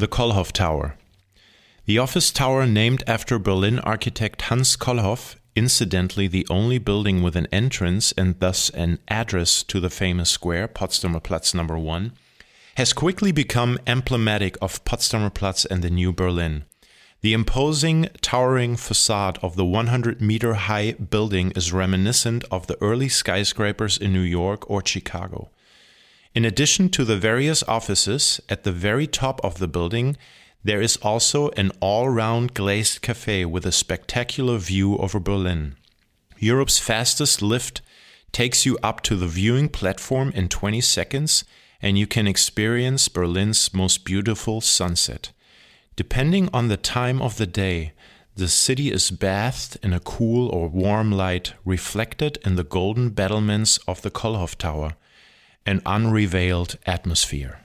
The Kollhoff Tower. The office tower named after Berlin architect Hans Kollhoff, incidentally the only building with an entrance and thus an address to the famous square, Potsdamer Platz number 1, has quickly become emblematic of Potsdamer Platz and the New Berlin. The imposing, towering facade of the 100 meter high building is reminiscent of the early skyscrapers in New York or Chicago. In addition to the various offices, at the very top of the building, there is also an all round glazed cafe with a spectacular view over Berlin. Europe's fastest lift takes you up to the viewing platform in 20 seconds, and you can experience Berlin's most beautiful sunset. Depending on the time of the day, the city is bathed in a cool or warm light reflected in the golden battlements of the Kollhoff Tower an unrevealed atmosphere.